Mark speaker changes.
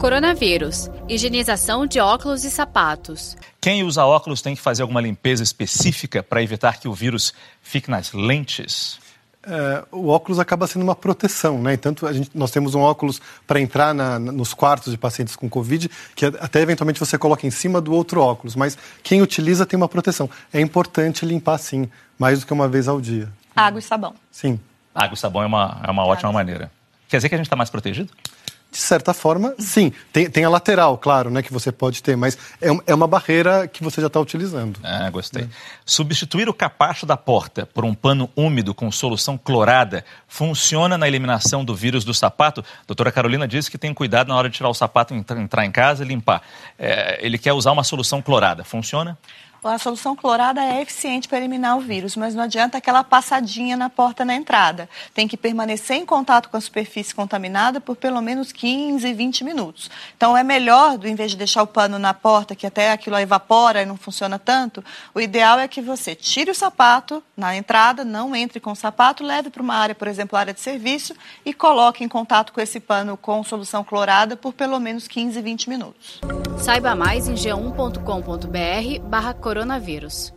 Speaker 1: Coronavírus. Higienização de óculos e sapatos.
Speaker 2: Quem usa óculos tem que fazer alguma limpeza específica para evitar que o vírus fique nas lentes?
Speaker 3: É, o óculos acaba sendo uma proteção, né? Tanto gente, nós temos um óculos para entrar na, nos quartos de pacientes com Covid, que até eventualmente você coloca em cima do outro óculos, mas quem utiliza tem uma proteção. É importante limpar sim, mais do que uma vez ao dia.
Speaker 4: Água e sabão.
Speaker 3: Sim.
Speaker 2: Água e sabão é uma, é uma ótima maneira. Quer dizer que a gente está mais protegido?
Speaker 3: De certa forma, sim. Tem, tem, a lateral, claro, né, que você pode ter, mas é, é uma barreira que você já está utilizando.
Speaker 2: Ah, gostei. Substituir o capacho da porta por um pano úmido com solução clorada funciona na eliminação do vírus do sapato? Doutora Carolina disse que tem cuidado na hora de tirar o sapato, entrar em casa e limpar. É, ele quer usar uma solução clorada. Funciona?
Speaker 4: A solução clorada é eficiente para eliminar o vírus, mas não adianta aquela passadinha na porta na entrada. Tem que permanecer em contato com a superfície contaminada por pelo menos 15, 20 minutos. Então é melhor, do invés de deixar o pano na porta, que até aquilo evapora e não funciona tanto, o ideal é que você tire o sapato na entrada, não entre com o sapato, leve para uma área, por exemplo, área de serviço, e coloque em contato com esse pano com solução clorada por pelo menos 15, 20 minutos.
Speaker 1: Saiba mais em g1.com.br barra coronavírus.